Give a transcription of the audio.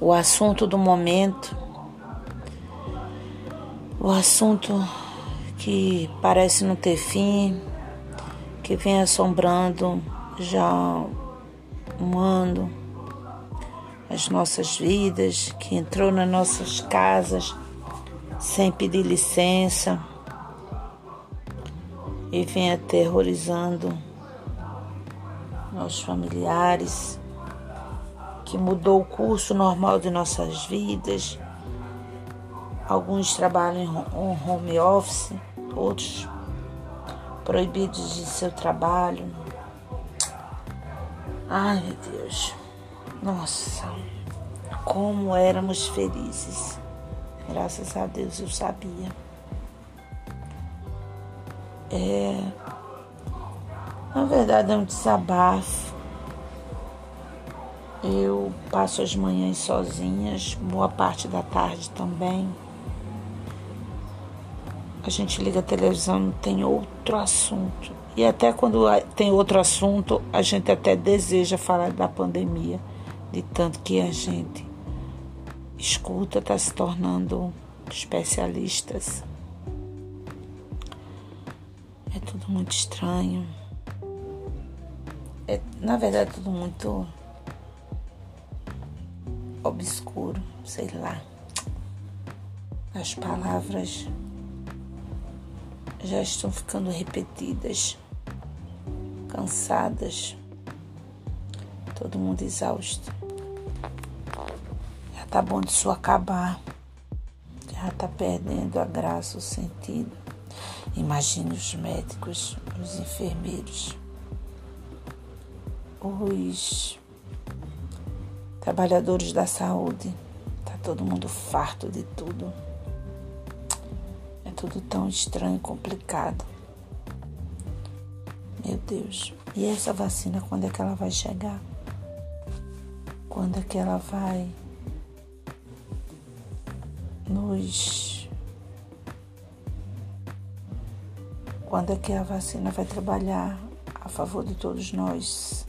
o assunto do momento, o assunto que parece não ter fim, que vem assombrando já um ano. As nossas vidas, que entrou nas nossas casas sem pedir licença e vem aterrorizando nossos familiares, que mudou o curso normal de nossas vidas. Alguns trabalham em home office, outros proibidos de seu trabalho. Ai meu Deus, nossa, como éramos felizes. Graças a Deus eu sabia. É, na verdade é um desabafo. Eu passo as manhãs sozinhas, boa parte da tarde também. A gente liga a televisão, tem outro assunto. E até quando tem outro assunto, a gente até deseja falar da pandemia, de tanto que a gente escuta, está se tornando especialistas. É tudo muito estranho. É, na verdade, tudo muito obscuro, sei lá. As palavras já estão ficando repetidas, cansadas, todo mundo exausto. Já tá bom disso acabar, já tá perdendo a graça, o sentido. Imagine os médicos, os enfermeiros, os trabalhadores da saúde. Tá todo mundo farto de tudo. É tudo tão estranho e complicado. Meu Deus. E essa vacina, quando é que ela vai chegar? Quando é que ela vai nos Quando é que a vacina vai trabalhar a favor de todos nós?